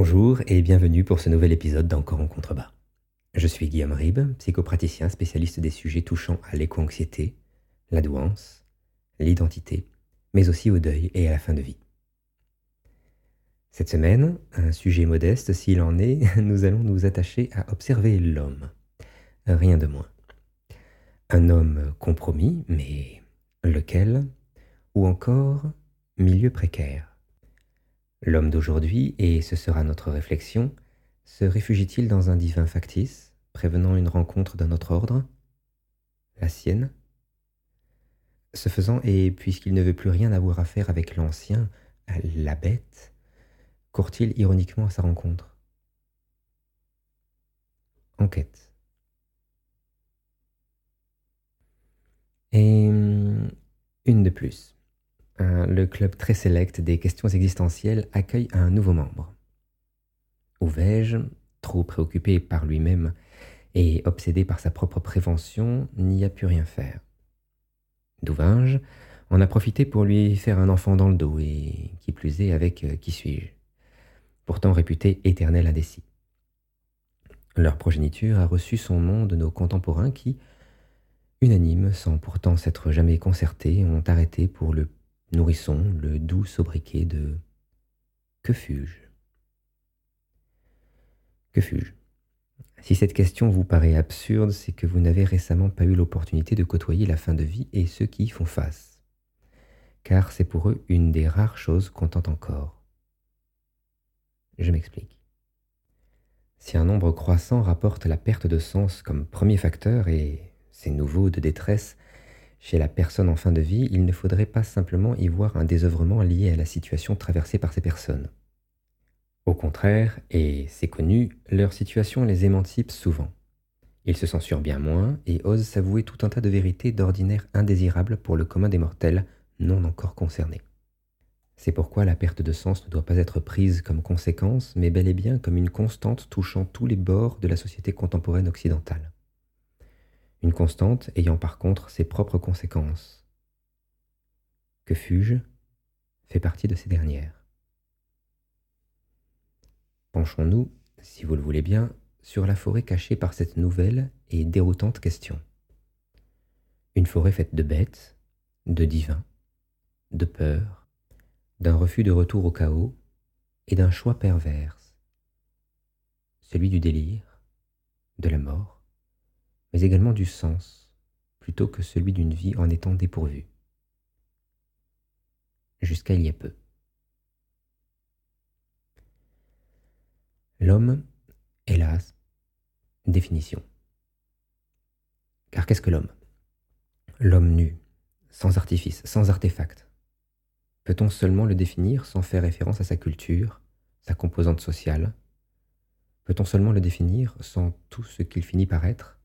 Bonjour et bienvenue pour ce nouvel épisode d'Encore en contrebas. Je suis Guillaume Ribes, psychopraticien spécialiste des sujets touchant à l'éco-anxiété, la douance, l'identité, mais aussi au deuil et à la fin de vie. Cette semaine, un sujet modeste s'il en est, nous allons nous attacher à observer l'homme. Rien de moins. Un homme compromis, mais lequel? Ou encore milieu précaire L'homme d'aujourd'hui, et ce sera notre réflexion, se réfugie-t-il dans un divin factice, prévenant une rencontre d'un autre ordre? La sienne? Ce faisant, et puisqu'il ne veut plus rien avoir à faire avec l'ancien, la bête, court-il ironiquement à sa rencontre? Enquête. Et hum, une de plus le club très sélect des questions existentielles accueille un nouveau membre. Ou vais-je, trop préoccupé par lui-même et obsédé par sa propre prévention, n'y a pu rien faire. Douvinge en a profité pour lui faire un enfant dans le dos, et qui plus est avec euh, qui suis-je, pourtant réputé éternel indécis. Leur progéniture a reçu son nom de nos contemporains qui, unanimes, sans pourtant s'être jamais concertés, ont arrêté pour le Nourrissons le doux sobriquet de Que fus-je? Que fus-je? Si cette question vous paraît absurde, c'est que vous n'avez récemment pas eu l'opportunité de côtoyer la fin de vie et ceux qui y font face. Car c'est pour eux une des rares choses qu'on tente encore. Je m'explique. Si un nombre croissant rapporte la perte de sens comme premier facteur, et c'est nouveau de détresse, chez la personne en fin de vie, il ne faudrait pas simplement y voir un désœuvrement lié à la situation traversée par ces personnes. Au contraire, et c'est connu, leur situation les émancipe souvent. Ils se censurent bien moins et osent s'avouer tout un tas de vérités d'ordinaire indésirables pour le commun des mortels non encore concernés. C'est pourquoi la perte de sens ne doit pas être prise comme conséquence, mais bel et bien comme une constante touchant tous les bords de la société contemporaine occidentale une constante ayant par contre ses propres conséquences. Que fus-je? Fait partie de ces dernières. Penchons-nous, si vous le voulez bien, sur la forêt cachée par cette nouvelle et déroutante question. Une forêt faite de bêtes, de divins, de peur, d'un refus de retour au chaos et d'un choix perverse, celui du délire, de la mort, mais également du sens, plutôt que celui d'une vie en étant dépourvue. Jusqu'à il y a peu. L'homme, hélas, définition. Car qu'est-ce que l'homme? L'homme nu, sans artifice, sans artefact. Peut-on seulement le définir sans faire référence à sa culture, sa composante sociale? Peut-on seulement le définir sans tout ce qu'il finit par être?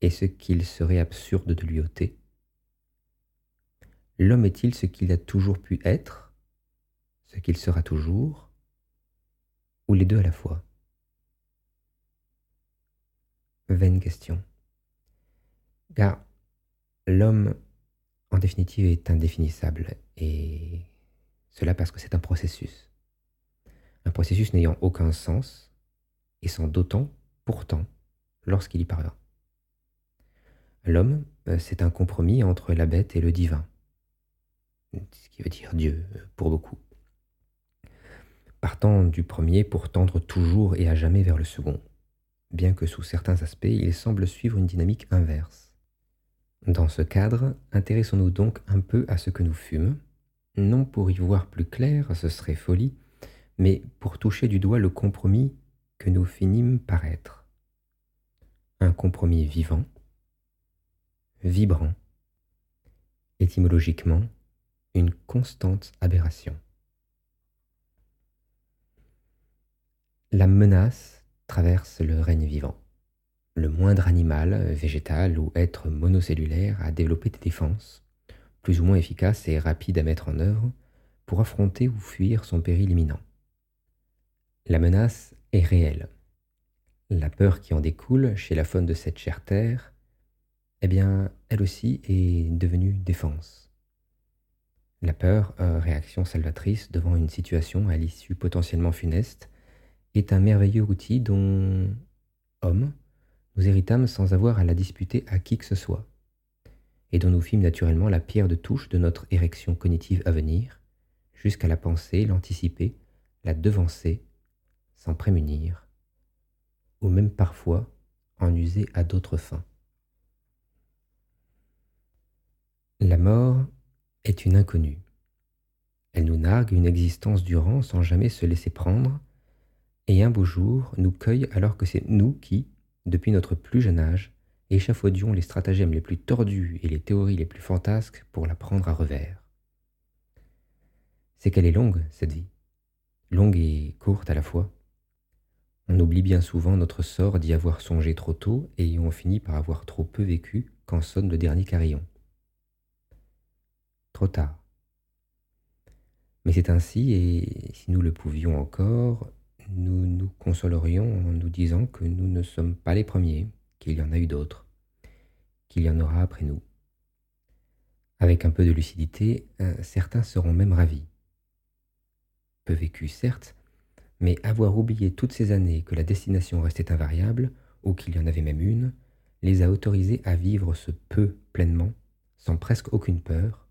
Et ce qu'il serait absurde de lui ôter L'homme est-il ce qu'il a toujours pu être, ce qu'il sera toujours, ou les deux à la fois? Vaine question. Car l'homme, en définitive, est indéfinissable, et cela parce que c'est un processus. Un processus n'ayant aucun sens, et sans d'autant, pourtant, lorsqu'il y parvient. L'homme, euh, c'est un compromis entre la bête et le divin, ce qui veut dire Dieu euh, pour beaucoup. Partant du premier pour tendre toujours et à jamais vers le second, bien que sous certains aspects il semble suivre une dynamique inverse. Dans ce cadre, intéressons-nous donc un peu à ce que nous fûmes, non pour y voir plus clair, ce serait folie, mais pour toucher du doigt le compromis que nous finîmes par être. Un compromis vivant, vibrant, étymologiquement une constante aberration. La menace traverse le règne vivant. Le moindre animal, végétal ou être monocellulaire a développé des défenses, plus ou moins efficaces et rapides à mettre en œuvre, pour affronter ou fuir son péril imminent. La menace est réelle. La peur qui en découle chez la faune de cette chère terre eh bien, elle aussi est devenue défense. La peur, euh, réaction salvatrice devant une situation à l'issue potentiellement funeste, est un merveilleux outil dont, hommes, nous héritâmes sans avoir à la disputer à qui que ce soit, et dont nous fîmes naturellement la pierre de touche de notre érection cognitive à venir, jusqu'à la penser, l'anticiper, la devancer, s'en prémunir, ou même parfois en user à d'autres fins. La mort est une inconnue. Elle nous nargue une existence durant sans jamais se laisser prendre, et un beau jour nous cueille alors que c'est nous qui, depuis notre plus jeune âge, échafaudions les stratagèmes les plus tordus et les théories les plus fantasques pour la prendre à revers. C'est qu'elle est longue, cette vie, longue et courte à la fois. On oublie bien souvent notre sort d'y avoir songé trop tôt et on finit par avoir trop peu vécu quand sonne le dernier carillon. Trop tard. Mais c'est ainsi, et si nous le pouvions encore, nous nous consolerions en nous disant que nous ne sommes pas les premiers, qu'il y en a eu d'autres, qu'il y en aura après nous. Avec un peu de lucidité, euh, certains seront même ravis. Peu vécu, certes, mais avoir oublié toutes ces années que la destination restait invariable, ou qu'il y en avait même une, les a autorisés à vivre ce peu pleinement, sans presque aucune peur,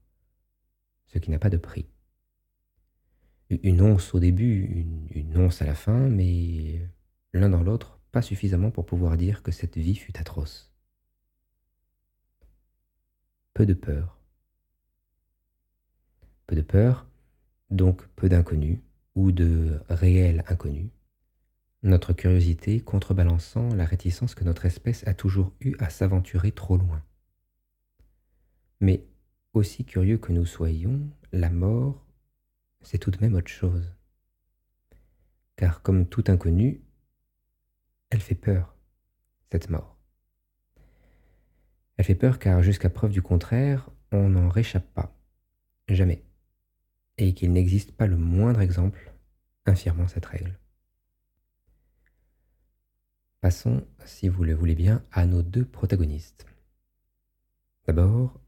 qui n'a pas de prix une once au début, une, once à la fin, mais l'un dans l'autre, pas suffisamment pour pouvoir dire que cette vie fut atroce. Peu de peur. Peu de peur, donc peu d'inconnus ou de réels inconnus. Notre curiosité contrebalançant la réticence que notre espèce a toujours eue à s'aventurer trop loin. Mais aussi curieux que nous soyons, la mort c'est tout de même autre chose. Car comme tout inconnu, elle fait peur, cette mort. Elle fait peur car jusqu'à preuve du contraire, on n'en réchappe pas, jamais, et qu'il n'existe pas le moindre exemple infirmant cette règle. Passons, si vous le voulez bien, à nos deux protagonistes. D'abord,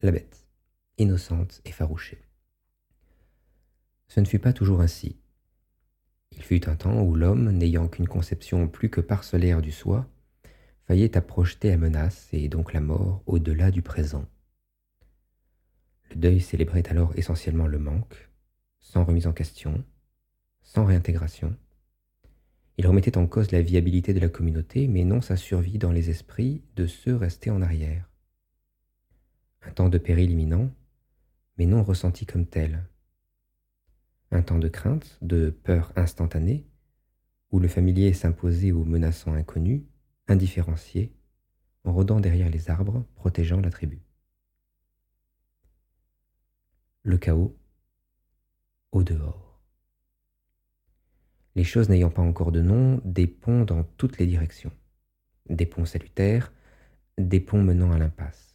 la bête, innocente et farouchée. Ce ne fut pas toujours ainsi. Il fut un temps où l'homme, n'ayant qu'une conception plus que parcellaire du soi, faillait à projeter la menace et donc la mort au-delà du présent. Le deuil célébrait alors essentiellement le manque, sans remise en question, sans réintégration. Il remettait en cause la viabilité de la communauté, mais non sa survie dans les esprits de ceux restés en arrière. Un temps de péril imminent, mais non ressenti comme tel, un temps de crainte, de peur instantanée, où le familier s'imposait aux menaçants inconnus, indifférenciés, en rôdant derrière les arbres, protégeant la tribu. Le chaos au dehors. Les choses n'ayant pas encore de nom, des ponts dans toutes les directions. Des ponts salutaires, des ponts menant à l'impasse.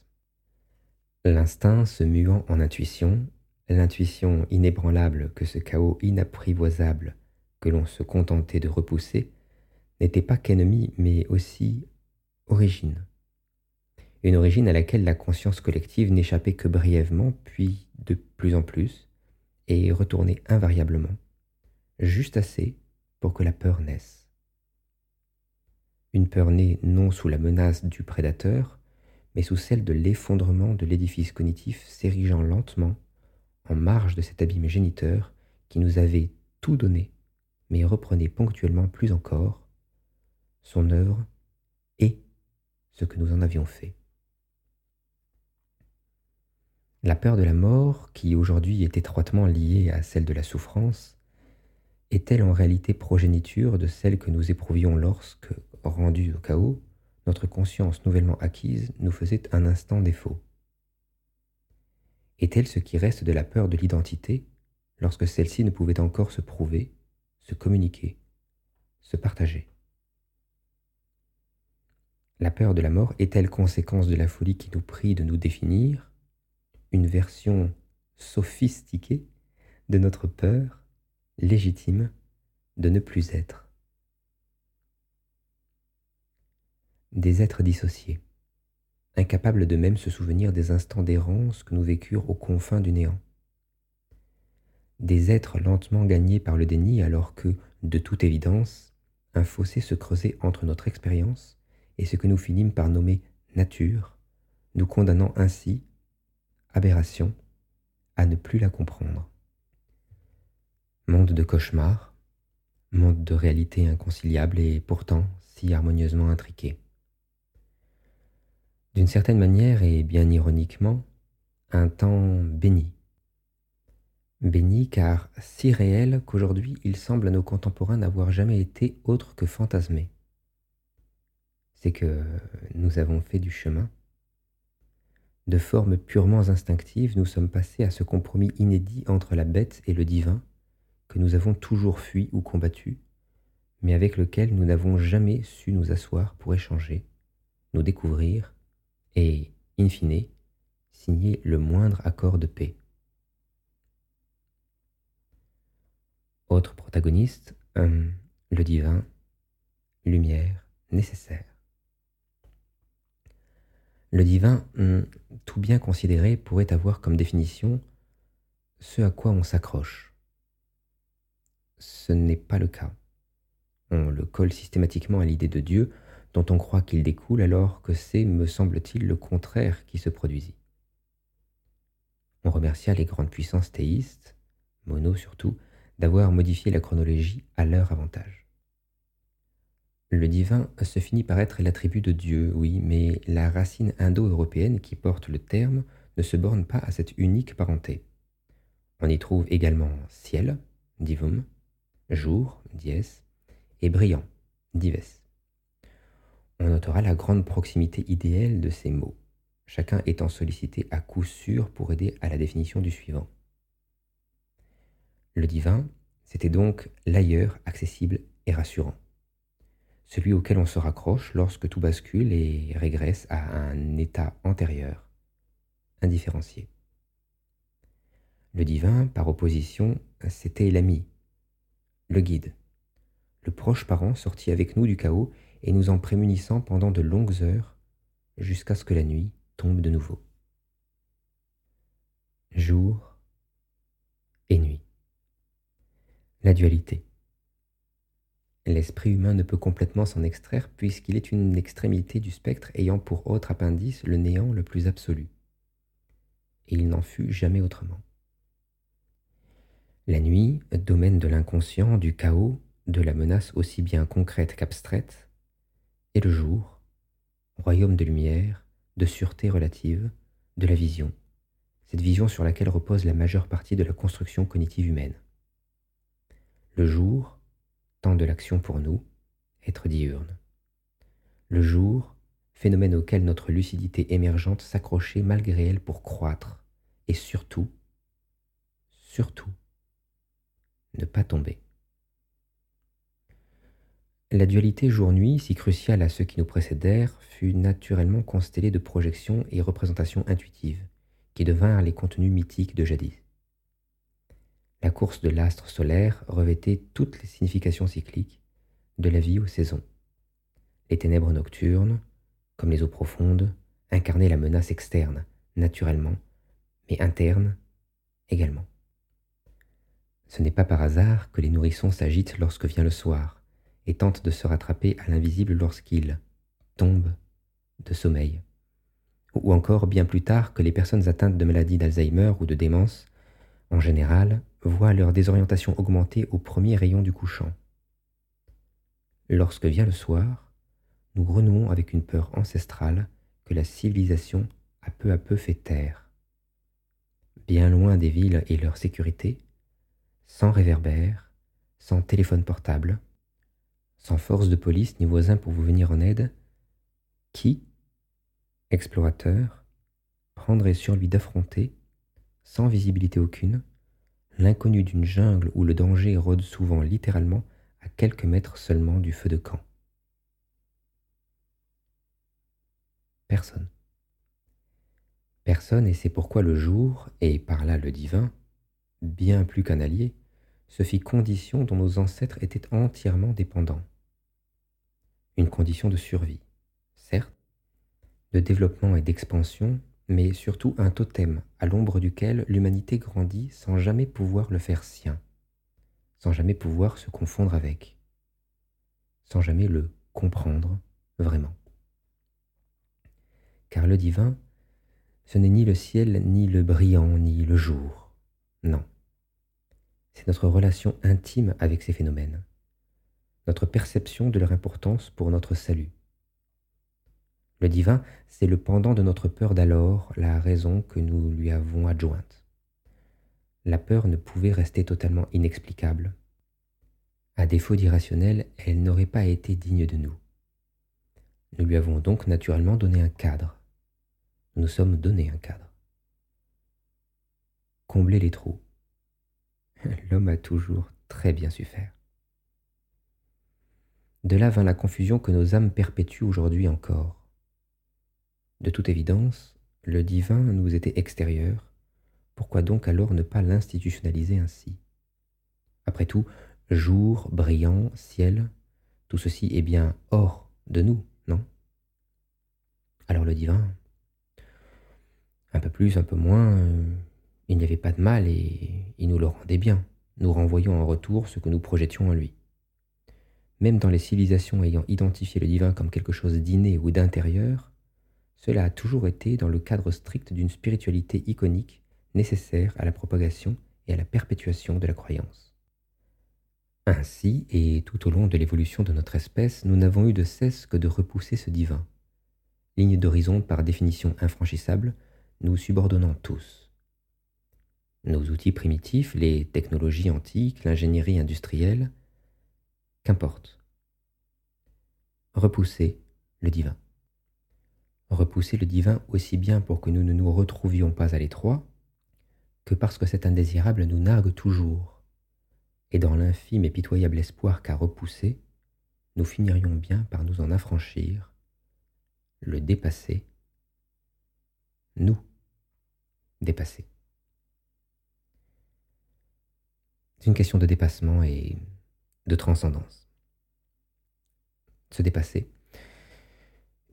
L'instinct se muant en intuition, L'intuition inébranlable que ce chaos inapprivoisable que l'on se contentait de repousser n'était pas qu'ennemi, mais aussi origine. Une origine à laquelle la conscience collective n'échappait que brièvement, puis de plus en plus, et retournait invariablement, juste assez pour que la peur naisse. Une peur née non sous la menace du prédateur, mais sous celle de l'effondrement de l'édifice cognitif s'érigeant lentement en marge de cet abîme géniteur qui nous avait tout donné, mais reprenait ponctuellement plus encore son œuvre et ce que nous en avions fait. La peur de la mort, qui aujourd'hui est étroitement liée à celle de la souffrance, est-elle en réalité progéniture de celle que nous éprouvions lorsque, rendus au chaos, notre conscience nouvellement acquise nous faisait un instant défaut. Est-elle ce qui reste de la peur de l'identité lorsque celle-ci ne pouvait encore se prouver, se communiquer, se partager? La peur de la mort est-elle conséquence de la folie qui nous prie de nous définir, une version sophistiquée de notre peur légitime de ne plus être? Des êtres dissociés incapables de même se souvenir des instants d'errance que nous vécurent aux confins du néant. Des êtres lentement gagnés par le déni alors que de toute évidence, un fossé se creusait entre notre expérience et ce que nous finîmes par nommer nature, nous condamnant ainsi, aberration, à ne plus la comprendre. Monde de cauchemar, monde de réalité inconciliable et pourtant si harmonieusement intriqué. D'une certaine manière et bien ironiquement, un temps béni. Béni car si réel qu'aujourd'hui il semble à nos contemporains n'avoir jamais été autre que fantasmé. C'est que nous avons fait du chemin. De formes purement instinctives, nous sommes passés à ce compromis inédit entre la bête et le divin, que nous avons toujours fui ou combattu, mais avec lequel nous n'avons jamais su nous asseoir pour échanger, nous découvrir et, in fine, signer le moindre accord de paix. Autre protagoniste, le divin, lumière nécessaire. Le divin, hum, tout bien considéré, pourrait avoir comme définition ce à quoi on s'accroche. Ce n'est pas le cas. On le colle systématiquement à l'idée de Dieu dont on croit qu'il découle alors que c'est, me semble-t-il, le contraire qui se produisit. On remercia les grandes puissances théistes, Mono surtout, d'avoir modifié la chronologie à leur avantage. Le divin se finit par être l'attribut de Dieu, oui, mais la racine indo-européenne qui porte le terme ne se borne pas à cette unique parenté. On y trouve également ciel, divum, jour, dies, et brillant, dives. On notera la grande proximité idéale de ces mots, chacun étant sollicité à coup sûr pour aider à la définition du suivant. Le divin, c'était donc l'ailleurs accessible et rassurant, celui auquel on se raccroche lorsque tout bascule et régresse à un état antérieur, indifférencié. Le divin, par opposition, c'était l'ami, le guide, le proche parent sorti avec nous du chaos et nous en prémunissant pendant de longues heures jusqu'à ce que la nuit tombe de nouveau. Jour et nuit. La dualité. L'esprit humain ne peut complètement s'en extraire puisqu'il est une extrémité du spectre ayant pour autre appendice le néant le plus absolu. Et il n'en fut jamais autrement. La nuit, domaine de l'inconscient, du chaos, de la menace aussi bien concrète qu'abstraite, et le jour, royaume de lumière, de sûreté relative, de la vision, cette vision sur laquelle repose la majeure partie de la construction cognitive humaine. Le jour, temps de l'action pour nous, être diurne. Le jour, phénomène auquel notre lucidité émergente s'accrochait malgré elle pour croître, et surtout, surtout, ne pas tomber. La dualité jour-nuit, si cruciale à ceux qui nous précédèrent, fut naturellement constellée de projections et représentations intuitives, qui devinrent les contenus mythiques de jadis. La course de l'astre solaire revêtait toutes les significations cycliques de la vie aux saisons. Les ténèbres nocturnes, comme les eaux profondes, incarnaient la menace externe, naturellement, mais interne également. Ce n'est pas par hasard que les nourrissons s'agitent lorsque vient le soir, et tente de se rattraper à l'invisible lorsqu'il tombe de sommeil. Ou encore bien plus tard que les personnes atteintes de maladies d'Alzheimer ou de démence, en général, voient leur désorientation augmenter au premier rayon du couchant. Lorsque vient le soir, nous renouons avec une peur ancestrale que la civilisation a peu à peu fait taire. Bien loin des villes et leur sécurité, sans réverbère, sans téléphone portable, sans force de police ni voisin pour vous venir en aide, qui, explorateur, prendrait sur lui d'affronter, sans visibilité aucune, l'inconnu d'une jungle où le danger rôde souvent littéralement à quelques mètres seulement du feu de camp. Personne. Personne, et c'est pourquoi le jour, et par là le divin, bien plus qu'un allié, se fit condition dont nos ancêtres étaient entièrement dépendants une condition de survie, certes, de développement et d'expansion, mais surtout un totem à l'ombre duquel l'humanité grandit sans jamais pouvoir le faire sien, sans jamais pouvoir se confondre avec, sans jamais le comprendre vraiment. Car le divin, ce n'est ni le ciel, ni le brillant, ni le jour. Non. C'est notre relation intime avec ces phénomènes, notre perception de leur importance pour notre salut. Le divin, c'est le pendant de notre peur d'alors, la raison que nous lui avons adjointe. La peur ne pouvait rester totalement inexplicable. À défaut d'irrationnel, elle n'aurait pas été digne de nous. Nous lui avons donc naturellement donné un cadre, nous sommes donné un cadre. Combler les trous. L'homme a toujours très bien su faire. De là vint la confusion que nos âmes perpétuent aujourd'hui encore. De toute évidence, le divin nous était extérieur, pourquoi donc alors ne pas l'institutionnaliser ainsi? Après tout, jour, brillant, ciel, tout ceci est bien hors de nous, non? Alors le divin, un peu plus, un peu moins, euh, il n'y avait pas de mal et il nous le rendait bien, nous renvoyant en retour ce que nous projetions en lui. Même dans les civilisations ayant identifié le divin comme quelque chose d'inné ou d'intérieur, cela a toujours été dans le cadre strict d'une spiritualité iconique nécessaire à la propagation et à la perpétuation de la croyance. Ainsi, et tout au long de l'évolution de notre espèce, nous n'avons eu de cesse que de repousser ce divin, ligne d'horizon par définition infranchissable, nous subordonnons tous. Nos outils primitifs, les technologies antiques, l'ingénierie industrielle, qu'importe. Repousser le divin. Repousser le divin aussi bien pour que nous ne nous retrouvions pas à l'étroit, que parce que cet indésirable nous nargue toujours, et dans l'infime et pitoyable espoir qu'à repousser, nous finirions bien par nous en affranchir, le dépasser, nous dépasser. C'est une question de dépassement et de transcendance. Se dépasser.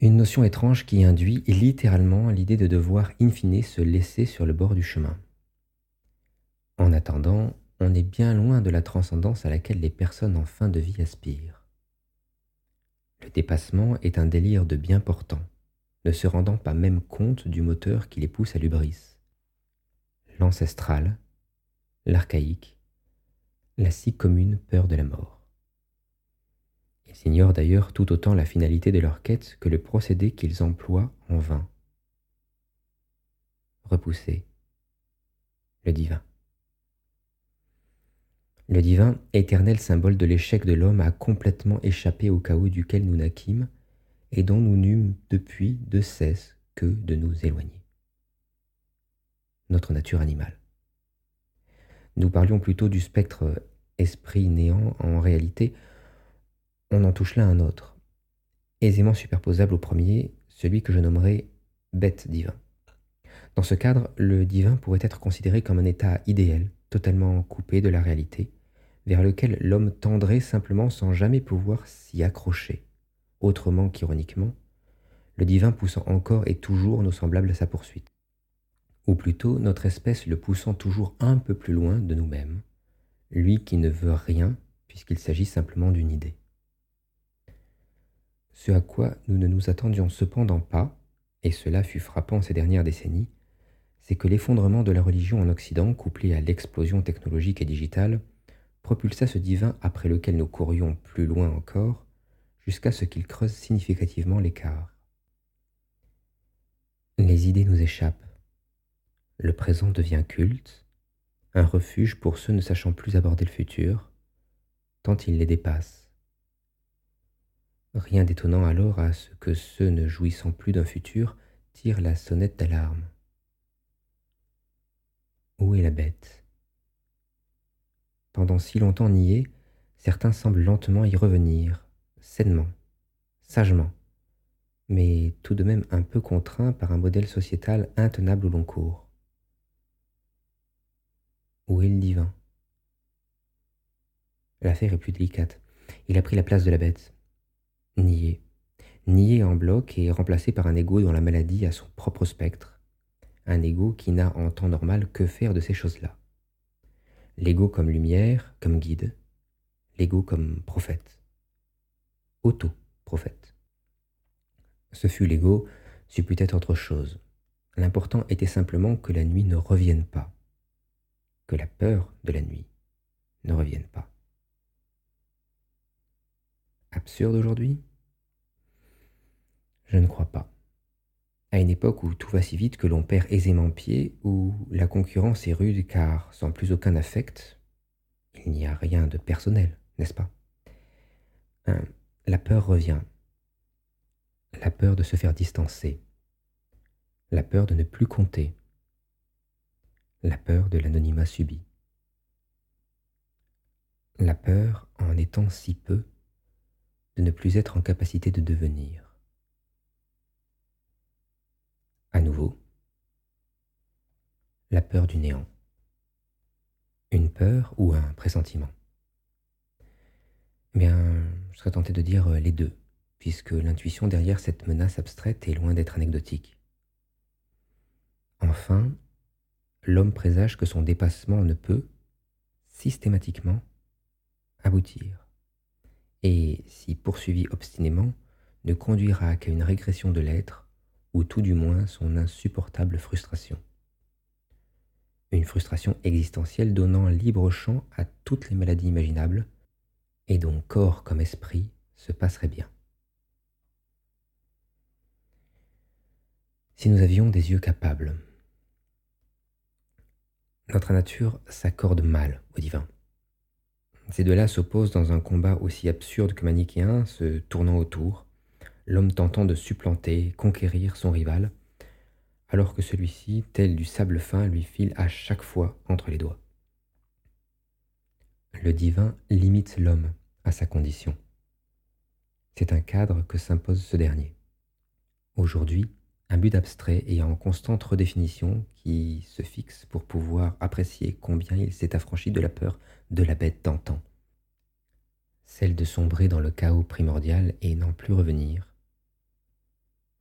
Une notion étrange qui induit littéralement l'idée de devoir in fine se laisser sur le bord du chemin. En attendant, on est bien loin de la transcendance à laquelle les personnes en fin de vie aspirent. Le dépassement est un délire de bien portant, ne se rendant pas même compte du moteur qui les pousse à l'ubris l'ancestral, l'archaïque, la si commune peur de la mort. Ils ignorent d'ailleurs tout autant la finalité de leur quête que le procédé qu'ils emploient en vain. Repousser le divin. Le divin, éternel symbole de l'échec de l'homme, a complètement échappé au chaos duquel nous naquîmes et dont nous n'eûmes depuis de cesse que de nous éloigner notre nature animale. Nous parlions plutôt du spectre esprit-néant, en réalité, on en touche là un autre, aisément superposable au premier, celui que je nommerai bête divin. Dans ce cadre, le divin pourrait être considéré comme un état idéal, totalement coupé de la réalité, vers lequel l'homme tendrait simplement sans jamais pouvoir s'y accrocher, autrement qu'ironiquement, le divin poussant encore et toujours nos semblables à sa poursuite ou plutôt notre espèce le poussant toujours un peu plus loin de nous-mêmes, lui qui ne veut rien puisqu'il s'agit simplement d'une idée. Ce à quoi nous ne nous attendions cependant pas, et cela fut frappant ces dernières décennies, c'est que l'effondrement de la religion en Occident, couplé à l'explosion technologique et digitale, propulsa ce divin après lequel nous courions plus loin encore, jusqu'à ce qu'il creuse significativement l'écart. Les idées nous échappent, le présent devient culte, un refuge pour ceux ne sachant plus aborder le futur, tant il les dépasse. Rien d'étonnant alors à ce que ceux ne jouissant plus d'un futur tirent la sonnette d'alarme. Où est la bête? Pendant si longtemps nié, certains semblent lentement y revenir, sainement, sagement, mais tout de même un peu contraints par un modèle sociétal intenable au long cours. Où est le divin? L'affaire est plus délicate. Il a pris la place de la bête. Nié. Nié en bloc et remplacé par un ego dont la maladie a son propre spectre. Un ego qui n'a en temps normal que faire de ces choses-là. L'ego comme lumière, comme guide, l'ego comme prophète, auto-prophète. Ce fut l'ego, c'eût pu être autre chose. L'important était simplement que la nuit ne revienne pas, la peur de la nuit ne revienne pas. Absurde aujourd'hui? Je ne crois pas. À une époque où tout va si vite que l'on perd aisément pied, où la concurrence est rude car sans plus aucun affect, il n'y a rien de personnel, n'est-ce pas? Hein, La peur revient. La peur de se faire distancer. La peur de ne plus compter. La peur de l'anonymat subi. La peur en étant si peu de ne plus être en capacité de devenir. À nouveau, la peur du néant. Une peur ou un pressentiment eh Bien, je serais tenté de dire les deux, puisque l'intuition derrière cette menace abstraite est loin d'être anecdotique. Enfin, l'homme présage que son dépassement ne peut, systématiquement, aboutir, et, si poursuivi obstinément, ne conduira qu'à une régression de l'être, ou tout du moins son insupportable frustration. Une frustration existentielle donnant libre champ à toutes les maladies imaginables, et dont corps comme esprit se passerait bien. Si nous avions des yeux capables, notre nature s'accorde mal au divin. Ces deux-là s'opposent dans un combat aussi absurde que manichéen, se tournant autour, l'homme tentant de supplanter, conquérir son rival, alors que celui-ci, tel du sable fin, lui file à chaque fois entre les doigts. Le divin limite l'homme à sa condition. C'est un cadre que s'impose ce dernier. Aujourd'hui, un but abstrait et en constante redéfinition qui se fixe pour pouvoir apprécier combien il s'est affranchi de la peur de la bête d'antan. Celle de sombrer dans le chaos primordial et n'en plus revenir.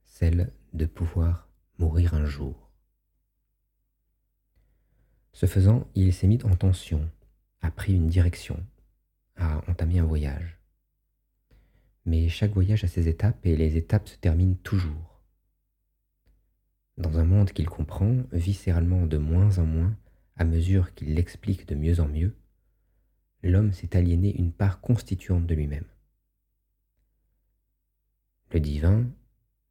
Celle de pouvoir mourir un jour. Ce faisant, il s'est mis en tension, a pris une direction, a entamé un voyage. Mais chaque voyage a ses étapes et les étapes se terminent toujours dans un monde qu'il comprend viscéralement de moins en moins à mesure qu'il l'explique de mieux en mieux, l'homme s'est aliéné une part constituante de lui-même. Le divin,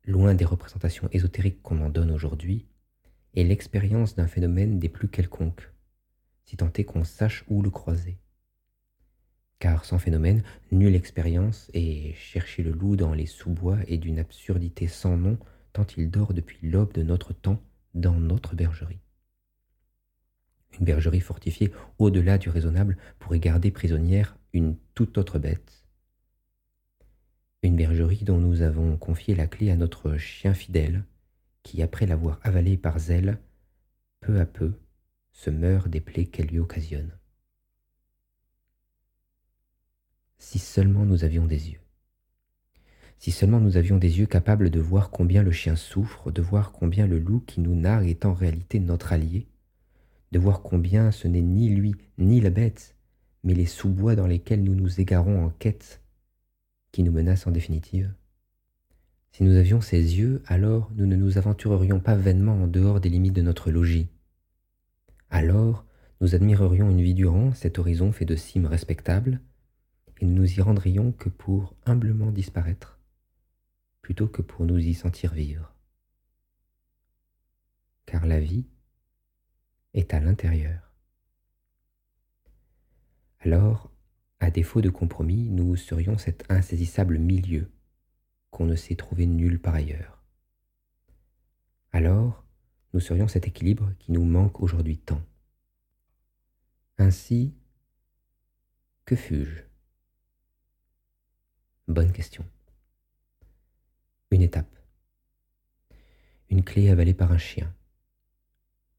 loin des représentations ésotériques qu'on en donne aujourd'hui, est l'expérience d'un phénomène des plus quelconques, si tant est qu'on sache où le croiser. Car sans phénomène, nulle expérience, et chercher le loup dans les sous-bois est d'une absurdité sans nom il dort depuis l'aube de notre temps dans notre bergerie. Une bergerie fortifiée au-delà du raisonnable pourrait garder prisonnière une toute autre bête. Une bergerie dont nous avons confié la clé à notre chien fidèle, qui, après l'avoir avalé par zèle, peu à peu se meurt des plaies qu'elle lui occasionne. Si seulement nous avions des yeux. Si seulement nous avions des yeux capables de voir combien le chien souffre, de voir combien le loup qui nous nargue est en réalité notre allié, de voir combien ce n'est ni lui ni la bête, mais les sous-bois dans lesquels nous nous égarons en quête, qui nous menacent en définitive. Si nous avions ces yeux, alors nous ne nous aventurerions pas vainement en dehors des limites de notre logis. Alors nous admirerions une vie durant cet horizon fait de cimes respectables, et nous nous y rendrions que pour humblement disparaître plutôt que pour nous y sentir vivre. Car la vie est à l'intérieur. Alors, à défaut de compromis, nous serions cet insaisissable milieu qu'on ne sait trouver nulle part ailleurs. Alors, nous serions cet équilibre qui nous manque aujourd'hui tant. Ainsi, que fus-je? Bonne question. Une étape. Une clé avalée par un chien.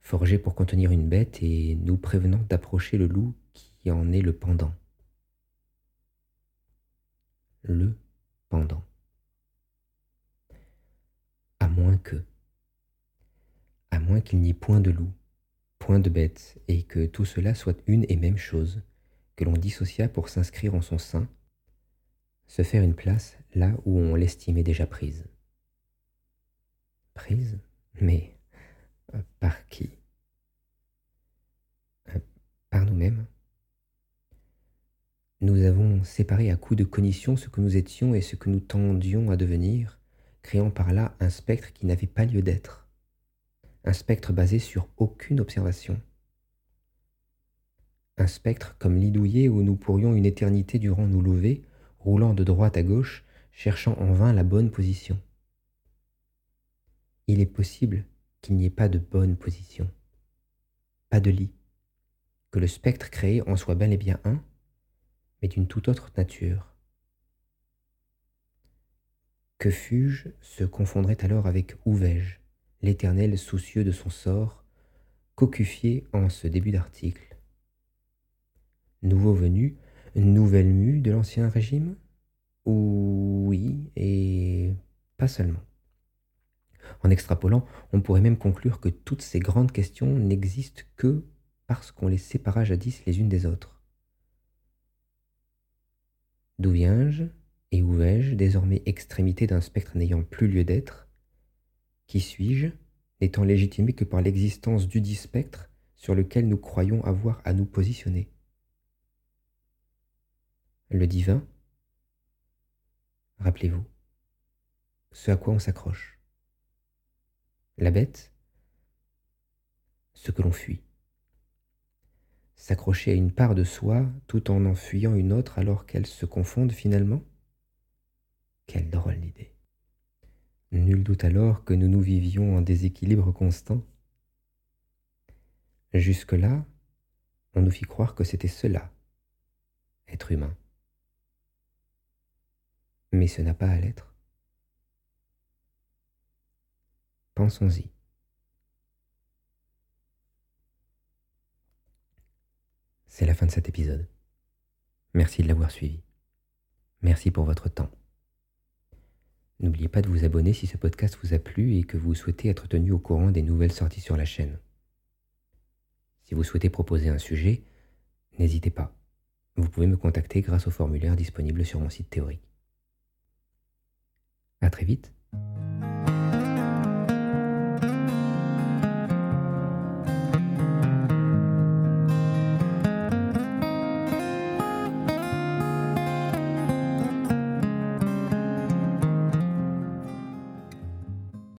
Forgée pour contenir une bête et nous prévenant d'approcher le loup qui en est le pendant. Le pendant. À moins que. À moins qu'il n'y ait point de loup, point de bête, et que tout cela soit une et même chose, que l'on dissocia pour s'inscrire en son sein, se faire une place là où on l'estimait déjà prise. Prise Mais euh, par qui? Euh, Par nous-mêmes. Nous avons séparé à coup de cognition ce que nous étions et ce que nous tendions à devenir, créant par là un spectre qui n'avait pas lieu d'être, un spectre basé sur aucune observation, un spectre comme l'idouillé où nous pourrions une éternité durant nous lever, roulant de droite à gauche, cherchant en vain la bonne position. Il est possible qu'il n'y ait pas de bonne position, pas de lit, que le spectre créé en soit bel et bien un, mais d'une toute autre nature. Que fus-je se confondrait alors avec où vais-je, l'éternel soucieux de son sort, cocufié en ce début d'article nouveau venu, nouvelle mue de l'ancien régime? Oui, et pas seulement. En extrapolant, on pourrait même conclure que toutes ces grandes questions n'existent que parce qu'on les sépara jadis les unes des autres. D'où viens-je et où vais-je, désormais extrémité d'un spectre n'ayant plus lieu d'être? Qui suis-je, n'étant légitimé que par l'existence du spectre sur lequel nous croyons avoir à nous positionner? Le divin, rappelez-vous, ce à quoi on s'accroche. La bête, ce que l'on fuit. S'accrocher à une part de soi tout en en fuyant une autre alors qu'elles se confondent finalement? Quelle drôle d'idée. Nul doute alors que nous nous vivions en déséquilibre constant. Jusque-là, on nous fit croire que c'était cela, être humain mais ce n'a pas à l'être. Pensons-y. C'est la fin de cet épisode. Merci de l'avoir suivi. Merci pour votre temps. N'oubliez pas de vous abonner si ce podcast vous a plu et que vous souhaitez être tenu au courant des nouvelles sorties sur la chaîne. Si vous souhaitez proposer un sujet, n'hésitez pas. Vous pouvez me contacter grâce au formulaire disponible sur mon site théorique. À très vite.